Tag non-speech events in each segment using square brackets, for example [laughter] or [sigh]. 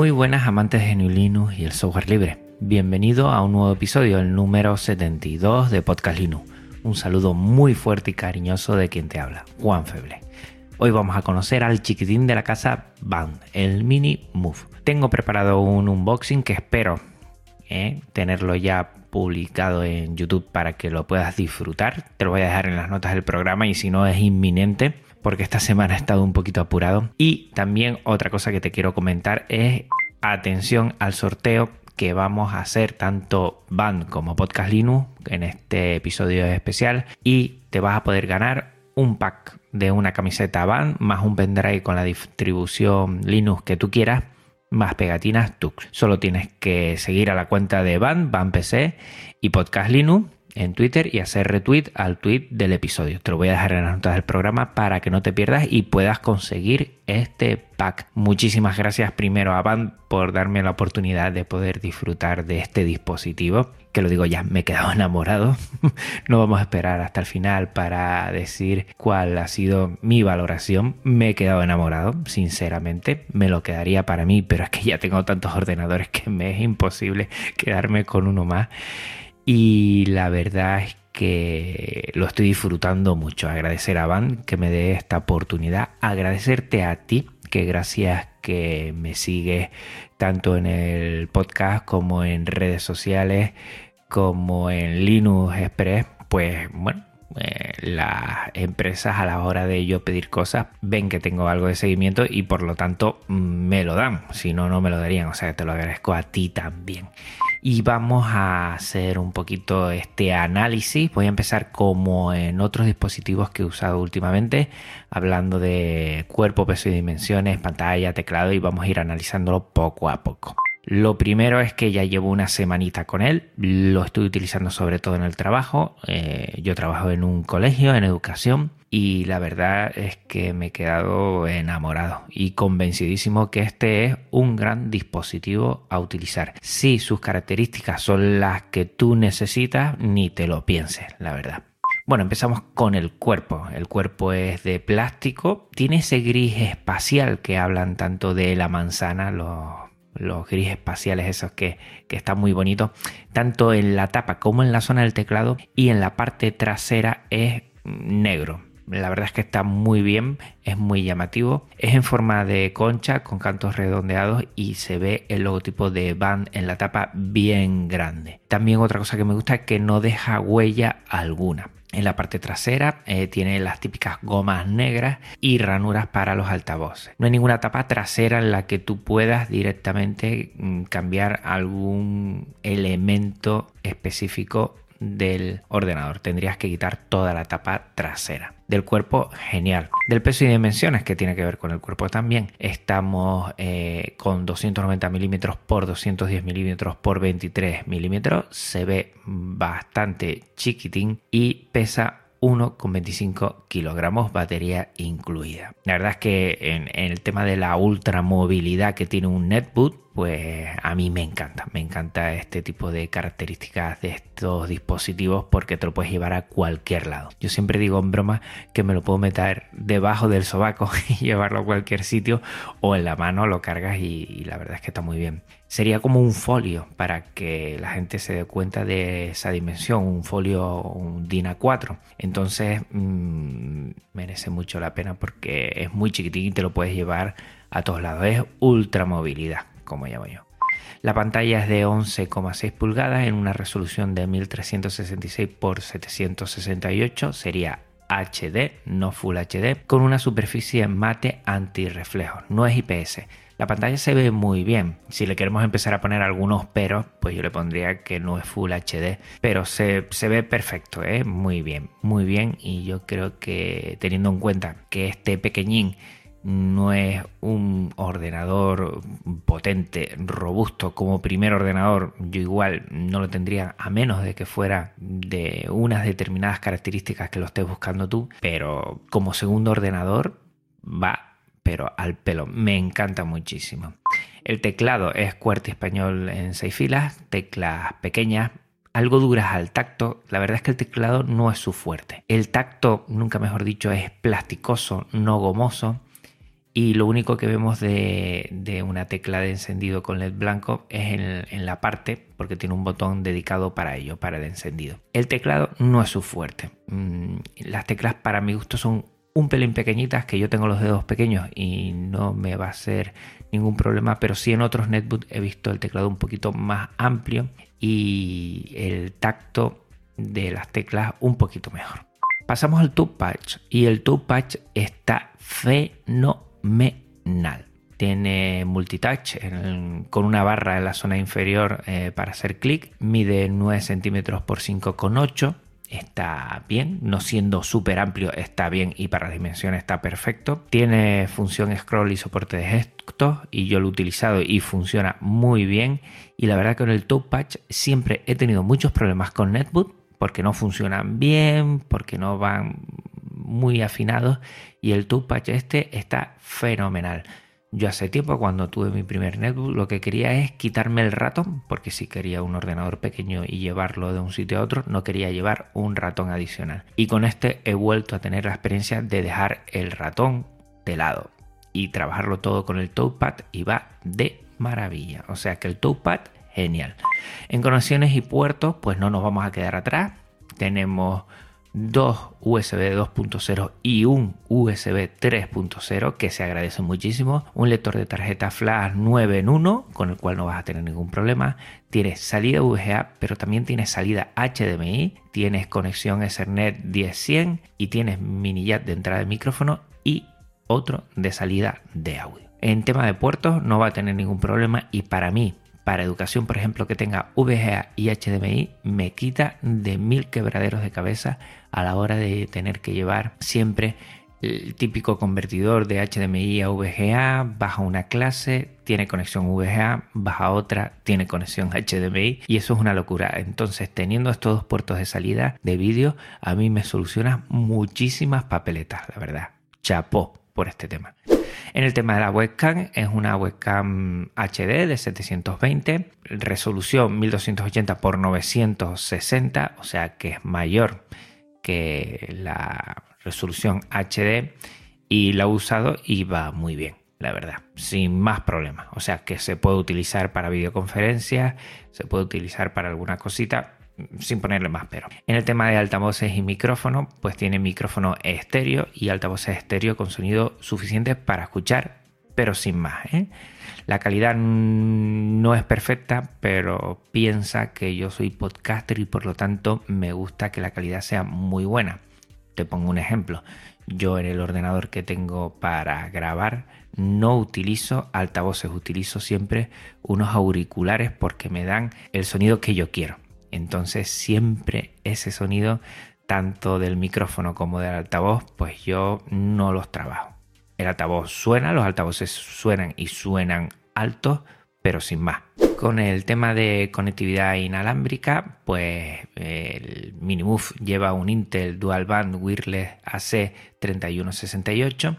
Muy buenas amantes de GNU Linux y el software libre. Bienvenido a un nuevo episodio, el número 72 de Podcast Linux. Un saludo muy fuerte y cariñoso de quien te habla, Juan Feble. Hoy vamos a conocer al chiquitín de la casa Band, el Mini Move. Tengo preparado un unboxing que espero eh, tenerlo ya publicado en YouTube para que lo puedas disfrutar. Te lo voy a dejar en las notas del programa y si no es inminente porque esta semana he estado un poquito apurado. Y también otra cosa que te quiero comentar es atención al sorteo que vamos a hacer tanto Band como Podcast Linux en este episodio especial y te vas a poder ganar un pack de una camiseta Band más un pendrive con la distribución Linux que tú quieras más pegatinas Tux. Solo tienes que seguir a la cuenta de Band, Band PC y Podcast Linux en Twitter y hacer retweet al tweet del episodio. Te lo voy a dejar en las notas del programa para que no te pierdas y puedas conseguir este pack. Muchísimas gracias primero a Band por darme la oportunidad de poder disfrutar de este dispositivo. Que lo digo ya, me he quedado [laughs] enamorado. no vamos a esperar hasta el final para decir cuál ha sido mi valoración. Me he quedado enamorado, sinceramente. Me lo quedaría para mí, pero es que ya tengo tantos ordenadores que me es imposible quedarme con uno más y la verdad es que lo estoy disfrutando mucho. Agradecer a Van que me dé esta oportunidad, agradecerte a ti que gracias que me sigues tanto en el podcast como en redes sociales como en Linux Express, pues bueno, eh, las empresas a la hora de yo pedir cosas ven que tengo algo de seguimiento y por lo tanto me lo dan, si no, no me lo darían, o sea, te lo agradezco a ti también y vamos a hacer un poquito este análisis. Voy a empezar como en otros dispositivos que he usado últimamente, hablando de cuerpo, peso y dimensiones, pantalla, teclado y vamos a ir analizándolo poco a poco. Lo primero es que ya llevo una semanita con él, lo estoy utilizando sobre todo en el trabajo. Eh, yo trabajo en un colegio, en educación, y la verdad es que me he quedado enamorado y convencidísimo que este es un gran dispositivo a utilizar. Si sus características son las que tú necesitas, ni te lo pienses, la verdad. Bueno, empezamos con el cuerpo. El cuerpo es de plástico, tiene ese gris espacial que hablan tanto de la manzana, los los gris espaciales esos que, que están muy bonitos, tanto en la tapa como en la zona del teclado y en la parte trasera es negro. La verdad es que está muy bien, es muy llamativo. Es en forma de concha con cantos redondeados y se ve el logotipo de Band en la tapa bien grande. También otra cosa que me gusta es que no deja huella alguna. En la parte trasera eh, tiene las típicas gomas negras y ranuras para los altavoces. No hay ninguna tapa trasera en la que tú puedas directamente mm, cambiar algún elemento específico del ordenador. Tendrías que quitar toda la tapa trasera. Del cuerpo, genial. Del peso y dimensiones, que tiene que ver con el cuerpo también. Estamos eh, con 290 milímetros por 210 milímetros por 23 milímetros. Se ve bastante chiquitín y pesa 1,25 kilogramos, batería incluida. La verdad es que en, el tema de la ultramovilidad que tiene un netboot, pues a mí me encanta, me encanta este tipo de características de estos dispositivos porque te lo puedes llevar a cualquier lado. Yo siempre digo en broma que me lo puedo meter debajo del sobaco [laughs] y llevarlo a cualquier sitio o en la mano lo cargas y la verdad es que está muy bien sería como un folio para que la gente se dé cuenta de esa dimensión, un folio, un DIN A4. Entonces mmm, merece mucho la pena porque es muy chiquitín y te lo puedes llevar a todos lados. Es ultra movilidad, como llamo yo. La pantalla es de 11,6 pulgadas en una resolución de 1366 x 768, sería HD, no Full HD, con una superficie mate antirreflejo, no es IPS La pantalla se ve muy bien. Si le queremos empezar a poner algunos peros, pues yo le pondría que no es Full HD, pero se, se ve perfecto, ¿eh? muy bien, muy bien. Y yo creo que teniendo en cuenta que este pequeñín no es un ordenador potente, robusto como primer ordenador, yo igual no lo tendría a menos de que fuera de unas determinadas características que lo estés buscando tú, pero como segundo ordenador va, pero al pelo, me encanta muchísimo. El teclado es QWERTY español en seis filas, teclas pequeñas, algo duras al tacto, la verdad es que el teclado no es su fuerte. El tacto, nunca mejor dicho, es plasticoso, no gomoso y lo único que vemos de, una tecla de encendido con LED blanco es en, la parte, porque tiene un botón dedicado para ello, para el encendido. El teclado no es su fuerte. Mm, las teclas para mi gusto son un pelín pequeñitas, que yo tengo los dedos pequeños y no me va a ser ningún problema, pero sí en otros netbooks he visto el teclado un poquito más amplio y el tacto de las teclas un poquito mejor. Pasamos al touchpad y el touchpad está fenomenal menal. Tiene multitouch con una barra en la zona inferior eh, para hacer clic. Mide 9 centímetros por 5,8. Está bien, no siendo súper amplio, está bien y para la dimensión está perfecto. Tiene función scroll y soporte de gestos y yo lo he utilizado y funciona muy bien. Y la verdad que con el touchpad siempre he tenido muchos problemas con Netbook porque no funcionan bien, porque no van muy afinados y el touchpad este está fenomenal. Yo hace tiempo cuando tuve mi primer netbook lo que quería es quitarme el ratón, porque si quería un ordenador pequeño y llevarlo de un sitio a otro, no quería llevar un ratón adicional. Y con este he vuelto a tener la experiencia de dejar el ratón de lado y trabajarlo todo con el touchpad y va de maravilla. O sea que el touchpad genial. En conexiones y puertos, pues no nos vamos a quedar atrás. Tenemos dos USB 2.0 y un USB 3.0 que se agradece muchísimo. Un lector de tarjeta flash 9 en 1 con el cual no vas a tener ningún problema. Tienes salida VGA pero también tienes salida HDMI. Tienes conexión Ethernet 10-100 y tienes mini jack de entrada de micrófono y otro de salida de audio. En tema de puertos no va a tener ningún problema y para mí para educación, por ejemplo, que tenga VGA y HDMI, me quita de mil quebraderos de cabeza a la hora de tener que llevar siempre el típico convertidor de HDMI a VGA, baja una clase, tiene conexión VGA, baja otra, tiene conexión HDMI y eso es una locura. Entonces, teniendo estos dos puertos de salida de vídeo, a mí me soluciona muchísimas papeletas, la verdad. Chapó por este tema. En el tema de la webcam, es una webcam HD de 720, resolución 1280 x 960, o sea que es mayor que la resolución HD y la he usado y va muy bien, la verdad, sin más problemas. O sea que se puede utilizar para videoconferencias, se puede utilizar para alguna cosita, sin ponerle más pero. En el tema de altavoces y micrófono, pues tiene micrófono estéreo y altavoces estéreo con sonido suficiente para escuchar, pero sin más. ¿eh? La calidad no es perfecta, pero piensa que yo soy podcaster y por lo tanto me gusta que la calidad sea muy buena. Te pongo un ejemplo. Yo en el ordenador que tengo para grabar no utilizo altavoces, utilizo siempre unos auriculares porque me dan el sonido que yo quiero. Entonces siempre ese sonido, tanto del micrófono como del altavoz, pues yo no los trabajo. El altavoz suena, los altavoces suenan y suenan altos, pero sin más. Con el tema de conectividad inalámbrica, pues el Minimove lleva un Intel Dual Band Wireless AC3168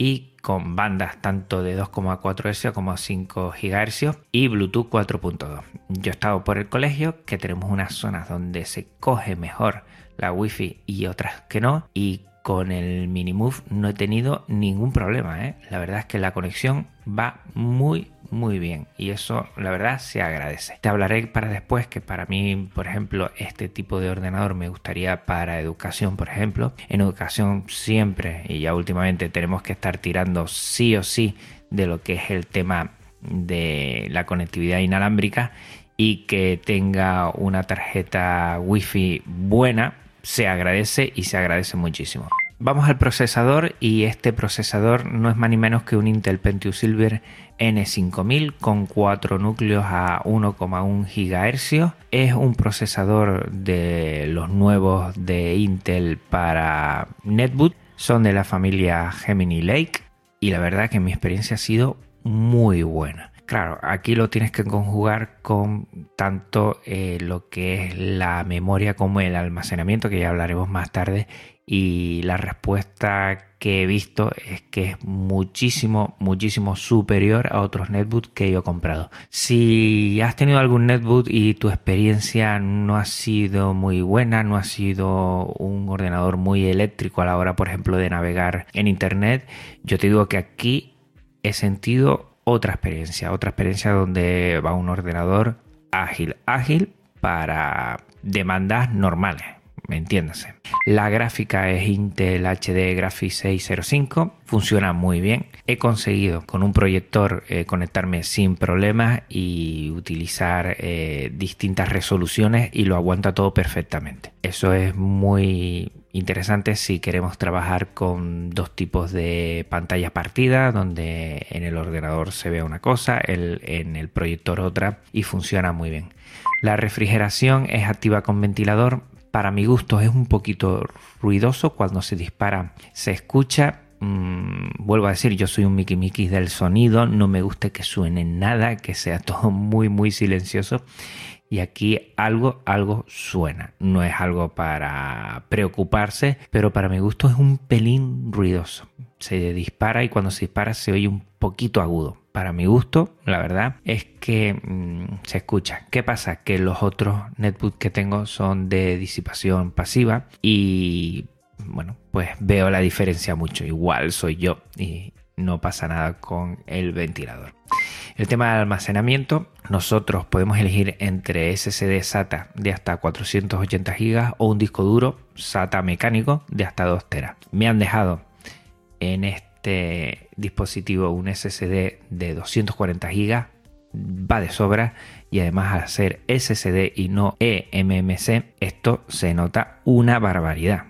y con bandas tanto de 2,4 Hz como 5 GHz y Bluetooth 4.2. Yo he estado por el colegio que tenemos unas zonas donde se coge mejor la Wi-Fi y otras que no y con el Minimove no he tenido ningún problema. ¿eh? La verdad es que la conexión va muy muy bien y eso la verdad se agradece. Te hablaré para después que para mí, por ejemplo, este tipo de ordenador me gustaría para educación, por ejemplo. En educación siempre y ya últimamente tenemos que estar tirando sí o sí de lo que es el tema de la conectividad inalámbrica y que tenga una tarjeta wifi buena se agradece y se agradece muchísimo. Vamos al procesador y este procesador no es más ni menos que un Intel Pentium Silver N5000 con 4 núcleos a 1,1 GHz. Es un procesador de los nuevos de Intel para netboot. Son de la familia Gemini Lake y la verdad que mi experiencia ha sido muy buena. Claro, aquí lo tienes que conjugar con tanto eh, lo que es la memoria como el almacenamiento, que ya hablaremos más tarde, y la respuesta que he visto es que es muchísimo, muchísimo superior a otros netbooks que yo he comprado. Si has tenido algún netbook y tu experiencia no ha sido muy buena, no ha sido un ordenador muy eléctrico a la hora, por ejemplo, de navegar en internet, yo te digo que aquí he sentido otra experiencia, otra experiencia donde va un ordenador ágil, ágil para demandas normales entiéndase. La gráfica es Intel HD Graphics 605, funciona muy bien. He conseguido con un proyector eh, conectarme sin problemas y utilizar eh, distintas resoluciones y lo aguanta todo perfectamente. Eso es muy interesante si queremos trabajar con dos tipos de pantalla partida, donde en el ordenador se ve una cosa, en el proyector otra y funciona muy bien. La refrigeración es activa con ventilador, para mi gusto es un poquito ruidoso cuando se dispara. Se escucha, mm, vuelvo a decir, yo soy un Mickey Mickey del sonido, no me gusta que suene nada, que sea todo [laughs] muy, muy silencioso. Y aquí algo, algo suena. No es algo para preocuparse, pero para mi gusto es un pelín ruidoso. Se dispara y cuando se dispara se oye un poquito agudo para mi gusto, la verdad, es que mm, se escucha. ¿Qué pasa? Que los otros netbooks que tengo son de disipación pasiva y bueno, pues veo la diferencia mucho. Igual soy yo y no pasa nada con el ventilador. El tema del almacenamiento, nosotros podemos elegir entre SSD SATA de hasta 480 GB o un disco duro SATA mecánico de hasta 2 TB. Me han dejado en este dispositivo un SSD de 240 GB va de sobra y además al ser SSD y no eMMC esto se nota una barbaridad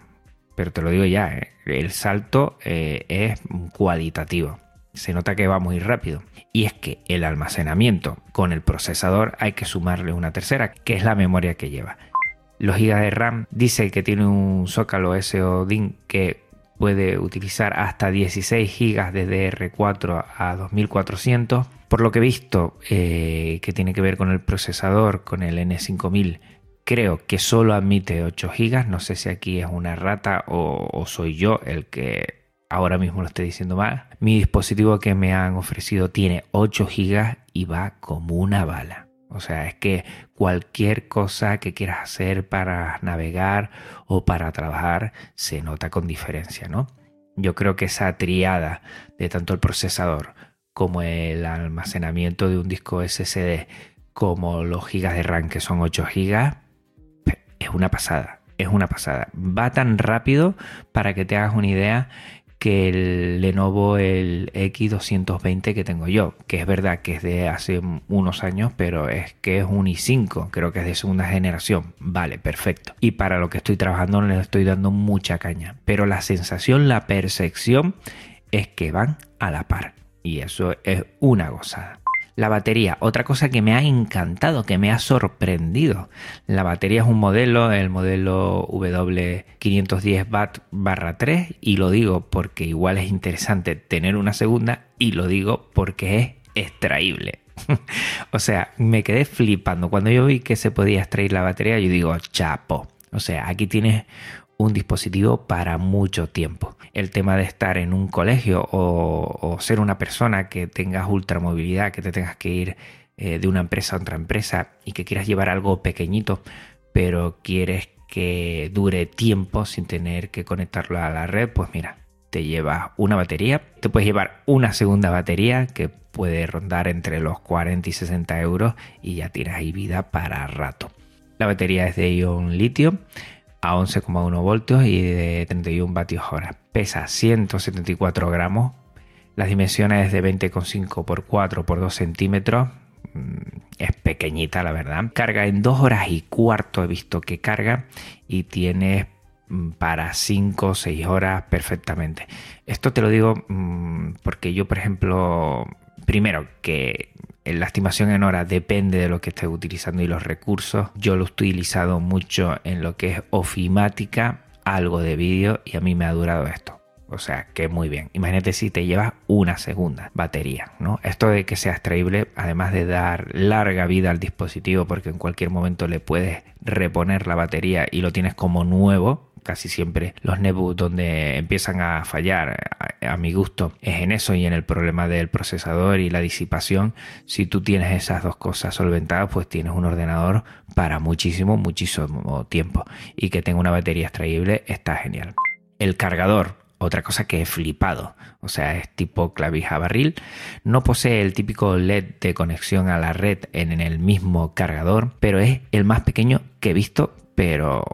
pero te lo digo ya ¿eh? el salto eh, es cualitativo se nota que va muy rápido y es que el almacenamiento con el procesador hay que sumarle una tercera que es la memoria que lleva los gigas de RAM dice que tiene un Zócalo SODIN que puede utilizar hasta 16 GB de DR4 a 2400. Por lo que he visto eh, que tiene que ver con el procesador, con el N5000, creo que solo admite 8 GB. No sé si aquí es una rata o, soy yo el que ahora mismo lo estoy diciendo mal. Mi dispositivo que me han ofrecido tiene 8 GB y va como una bala. O sea, es que cualquier cosa que quieras hacer para navegar o para trabajar se nota con diferencia, ¿no? Yo creo que esa triada de tanto el procesador como el almacenamiento de un disco SSD como los gigas de RAM que son 8 gigas es una pasada, es una pasada. Va tan rápido para que te hagas una idea que el Lenovo el X220 que tengo yo, que es verdad que es de hace unos años, pero es que es un i5, creo que es de segunda generación. Vale, perfecto. Y para lo que estoy trabajando le estoy dando mucha caña, pero la sensación, la percepción es que van a la par. Y eso es una gozada. La batería, otra cosa que me ha encantado, que me ha sorprendido. La batería es un modelo, el modelo W510 Watt barra 3, y lo digo porque igual es interesante tener una segunda, y lo digo porque es extraíble. [laughs] o sea, me quedé flipando. Cuando yo vi que se podía extraer la batería, yo digo, chapo. O sea, aquí tienes un dispositivo para mucho tiempo. El tema de estar en un colegio o, ser una persona que tengas ultramovilidad, que te tengas que ir eh, de una empresa a otra empresa y que quieras llevar algo pequeñito, pero quieres que dure tiempo sin tener que conectarlo a la red, pues mira, te llevas una batería, te puedes llevar una segunda batería que puede rondar entre los 40 y 60 euros y ya tienes ahí vida para rato. La batería es de ion litio a 11,1 voltios y de 31 vatios hora. Pesa 174 gramos. Las dimensiones de 20,5 por 4 por 2 centímetros. Mm, es pequeñita, la verdad. Carga en 2 horas y cuarto, he visto que carga. Y tiene mm, para 5 o 6 horas perfectamente. Esto te lo digo mm, porque yo, por ejemplo, primero que la estimación en horas depende de lo que estés utilizando y los recursos. Yo lo he utilizado mucho en lo que es ofimática, algo de vídeo y a mí me ha durado esto. O sea, que muy bien. Imagínate si te llevas una segunda batería, ¿no? Esto de que sea extraíble, además de dar larga vida al dispositivo, porque en cualquier momento le puedes reponer la batería y lo tienes como nuevo, casi siempre los netbooks donde empiezan a fallar a, mi gusto es en eso y en el problema del procesador y la disipación. Si tú tienes esas dos cosas solventadas pues tienes un ordenador para muchísimo muchísimo tiempo. Y que tenga una batería extraíble está genial. El cargador otra cosa que he flipado, o sea, es tipo clavija barril, no posee el típico LED de conexión a la red en el mismo cargador, pero es el más pequeño que he visto, pero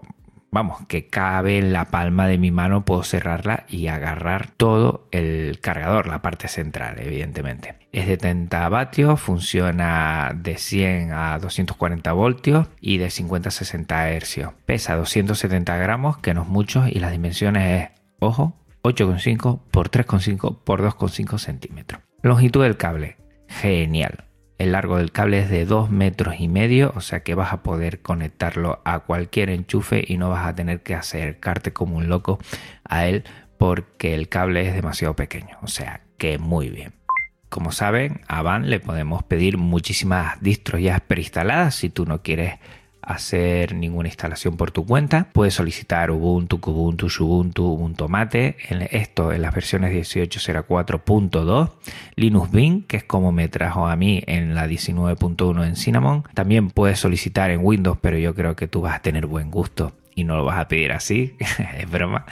vamos, que cabe en la palma de mi mano, puedo cerrarla y agarrar todo el cargador, la parte central, evidentemente. Es de 30 vatios, funciona de 100 a 240 voltios y de 50 a 60 hercios. Pesa 270 gramos, que no es mucho, y las dimensiones es, ojo, 8,5 por 3,5 por 2,5 centímetros. Longitud del cable, genial. El largo del cable es de 2 metros y medio, o sea que vas a poder conectarlo a cualquier enchufe y no vas a tener que acercarte como un loco a él porque el cable es demasiado pequeño, o sea que muy bien. Como saben, a Van le podemos pedir muchísimas distros ya preinstaladas si tú no quieres hacer ninguna instalación por tu cuenta. Puedes solicitar Ubuntu, Kubuntu, Ubuntu, Ubuntu Mate, en esto en las versiones 18.04.2, Linux Mint, que es como me trajo a mí en la 19.1 en Cinnamon. También puedes solicitar en Windows, pero yo creo que tú vas a tener buen gusto y no lo vas a pedir así, [laughs] es broma,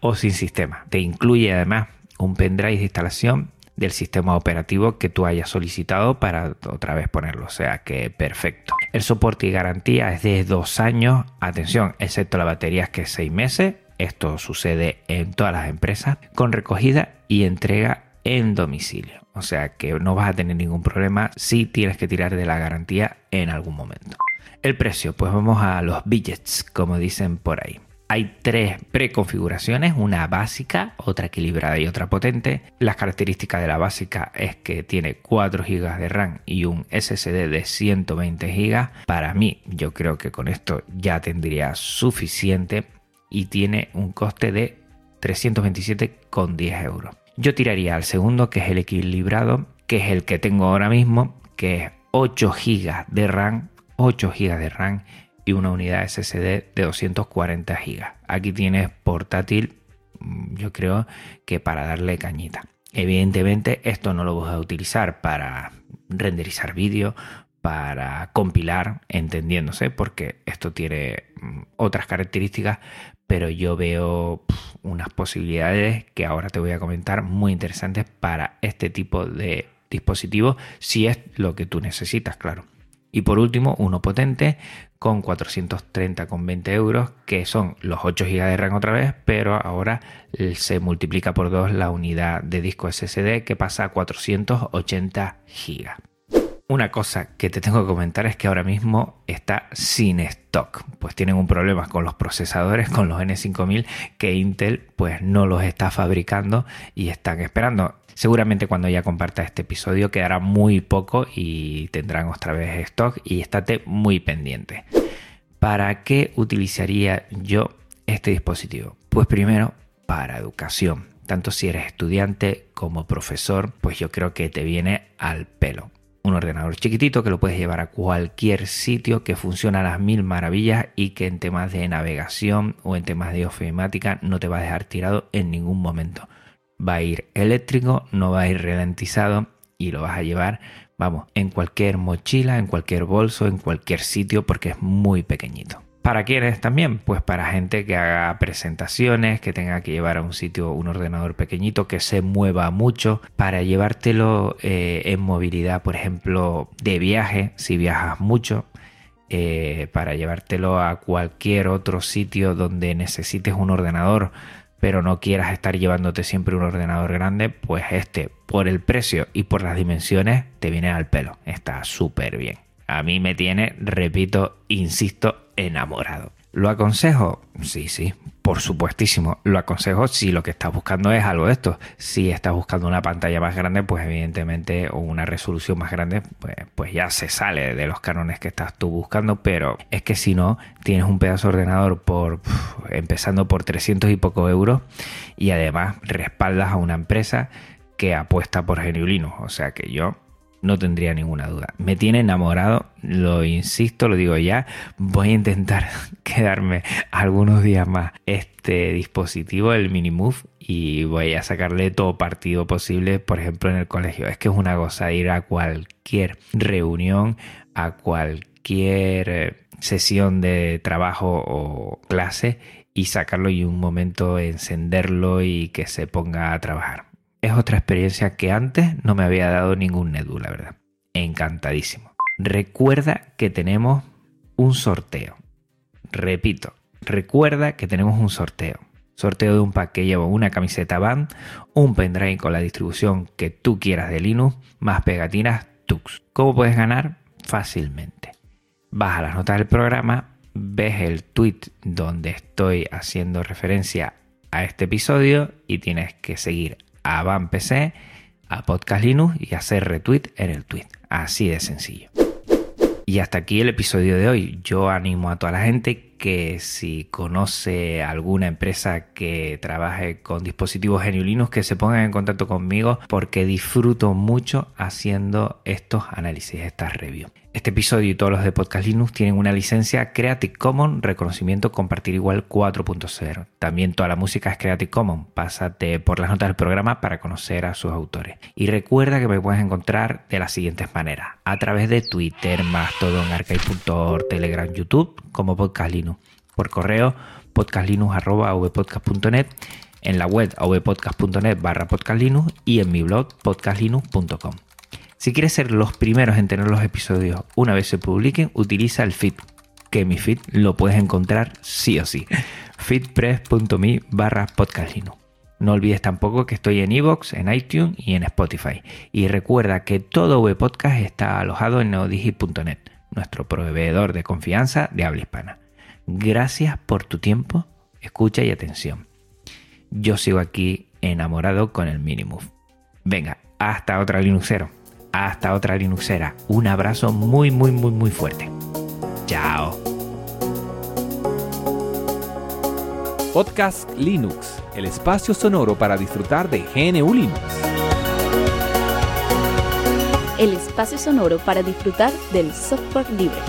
o sin sistema. Te incluye además un pendrive de instalación del sistema operativo que tú hayas solicitado para otra vez ponerlo. O sea que perfecto. El soporte y garantía es de dos años. Atención, excepto la batería que es seis meses. Esto sucede en todas las empresas con recogida y entrega en domicilio. O sea que no vas a tener ningún problema si tienes que tirar de la garantía en algún momento. El precio, pues vamos a los billets, como dicen por ahí. Hay tres preconfiguraciones, una básica, otra equilibrada y otra potente. Las características de la básica es que tiene 4 GB de RAM y un SSD de 120 GB. Para mí, yo creo que con esto ya tendría suficiente y tiene un coste de 327,10 euros. Yo tiraría al segundo, que es el equilibrado, que es el que tengo ahora mismo, que es 8 GB de RAM, 8 GB de RAM y una unidad SSD de 240 GB. Aquí tienes portátil, mm, yo creo que para darle cañita. Evidentemente esto no lo vas a utilizar para renderizar vídeo, para compilar, entendiéndose, porque esto tiene mm, otras características, pero yo veo unas posibilidades que ahora te voy a comentar muy interesantes para este tipo de dispositivo, si es lo que tú necesitas, claro. Y por último, uno potente con 430,20 euros, que son los 8 GB de RAM otra vez, pero ahora se multiplica por 2 la unidad de disco SSD que pasa a 480 GB. Una cosa que te tengo que comentar es que ahora mismo está sin stock, pues tienen un problema con los procesadores, [laughs] con los N5000, que Intel pues no los está fabricando y están esperando. Seguramente cuando ya comparta este episodio quedará muy poco y tendrán otra vez stock y estate muy pendiente. ¿Para qué utilizaría yo este dispositivo? Pues primero para educación. Tanto si eres estudiante como profesor, pues yo creo que te viene al pelo. Un ordenador chiquitito que lo puedes llevar a cualquier sitio que funciona a las mil maravillas y que en temas de navegación o en temas de ofimática no te va a dejar tirado en ningún momento va a ir eléctrico, no va a ir ralentizado y lo vas a llevar, vamos, en cualquier mochila, en cualquier bolso, en cualquier sitio porque es muy pequeñito. ¿Para quiénes también? Pues para gente que haga presentaciones, que tenga que llevar a un sitio un ordenador pequeñito, que se mueva mucho, para llevártelo eh, en movilidad, por ejemplo, de viaje, si viajas mucho, eh, para llevártelo a cualquier otro sitio donde necesites un ordenador pero no quieras estar llevándote siempre un ordenador grande, pues este, por el precio y por las dimensiones, te viene al pelo. Está súper bien. A mí me tiene, repito, insisto, enamorado. ¿Lo aconsejo? Sí, sí, por supuestísimo. Lo aconsejo si lo que estás buscando es algo de esto. Si estás buscando una pantalla más grande, pues evidentemente, o una resolución más grande, pues, pues ya se sale de los cánones que estás tú buscando. Pero es que si no, tienes un pedazo de ordenador por empezando por 300 y poco euros y además respaldas a una empresa que apuesta por Geniulino. O sea que yo no tendría ninguna duda. Me tiene enamorado, lo insisto, lo digo ya. Voy a intentar [laughs] quedarme algunos días más este dispositivo, el Minimove, y voy a sacarle todo partido posible, por ejemplo, en el colegio. Es que es una cosa ir a cualquier reunión, a cualquier eh, sesión de trabajo o clase y sacarlo y un momento encenderlo y que se ponga a trabajar es otra experiencia que antes no me había dado ningún Nedu, la verdad. Encantadísimo. Recuerda que tenemos un sorteo. Repito, recuerda que tenemos un sorteo. Sorteo de un pack que lleva una camiseta band, un pendrive con la distribución que tú quieras de Linux, más pegatinas Tux. ¿Cómo puedes ganar? Fácilmente. Vas a las notas del programa, ves el tweet donde estoy haciendo referencia a este episodio y tienes que seguir a Van PC, a Podcast Linux y hacer retweet en el tweet. Así de sencillo. Y hasta aquí el episodio de hoy. Yo animo a toda la gente que si conoce alguna empresa que trabaje con dispositivos GNU Linux, que se pongan en contacto conmigo porque disfruto mucho haciendo estos análisis, estas reviews. Este episodio y todos los de Podcast Linux tienen una licencia Creative Commons, reconocimiento compartir igual 4.0. También toda la música es Creative Commons. Pásate por las notas del programa para conocer a sus autores. Y recuerda que me puedes encontrar de las siguientes maneras. A través de Twitter, Mastodon, Archive.org, Telegram, YouTube, como Podcast Linux por correo podcastlinux.vpodcast.net, en la web avpodcast.net barra podcastlinux y en mi blog podcastlinux.com. Si quieres ser los primeros en tener los episodios una vez se publiquen, utiliza el feed, que mi feed lo puedes encontrar sí o sí. [laughs] feedpress.me barra podcastlinux. No olvides tampoco que estoy en iVoox, en iTunes y en Spotify. Y recuerda que todo Podcast está alojado en neodigit.net, nuestro proveedor de confianza de habla hispana. Gracias por tu tiempo, escucha y atención. Yo sigo aquí enamorado con el Minimove. Venga, hasta otra Linuxero. Hasta otra Linuxera. Un abrazo muy, muy, muy, muy fuerte. Chao. Podcast Linux, el espacio sonoro para disfrutar de GNU Linux. El espacio sonoro para disfrutar del software libre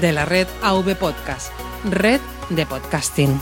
de la red AV Podcast, red de podcasting.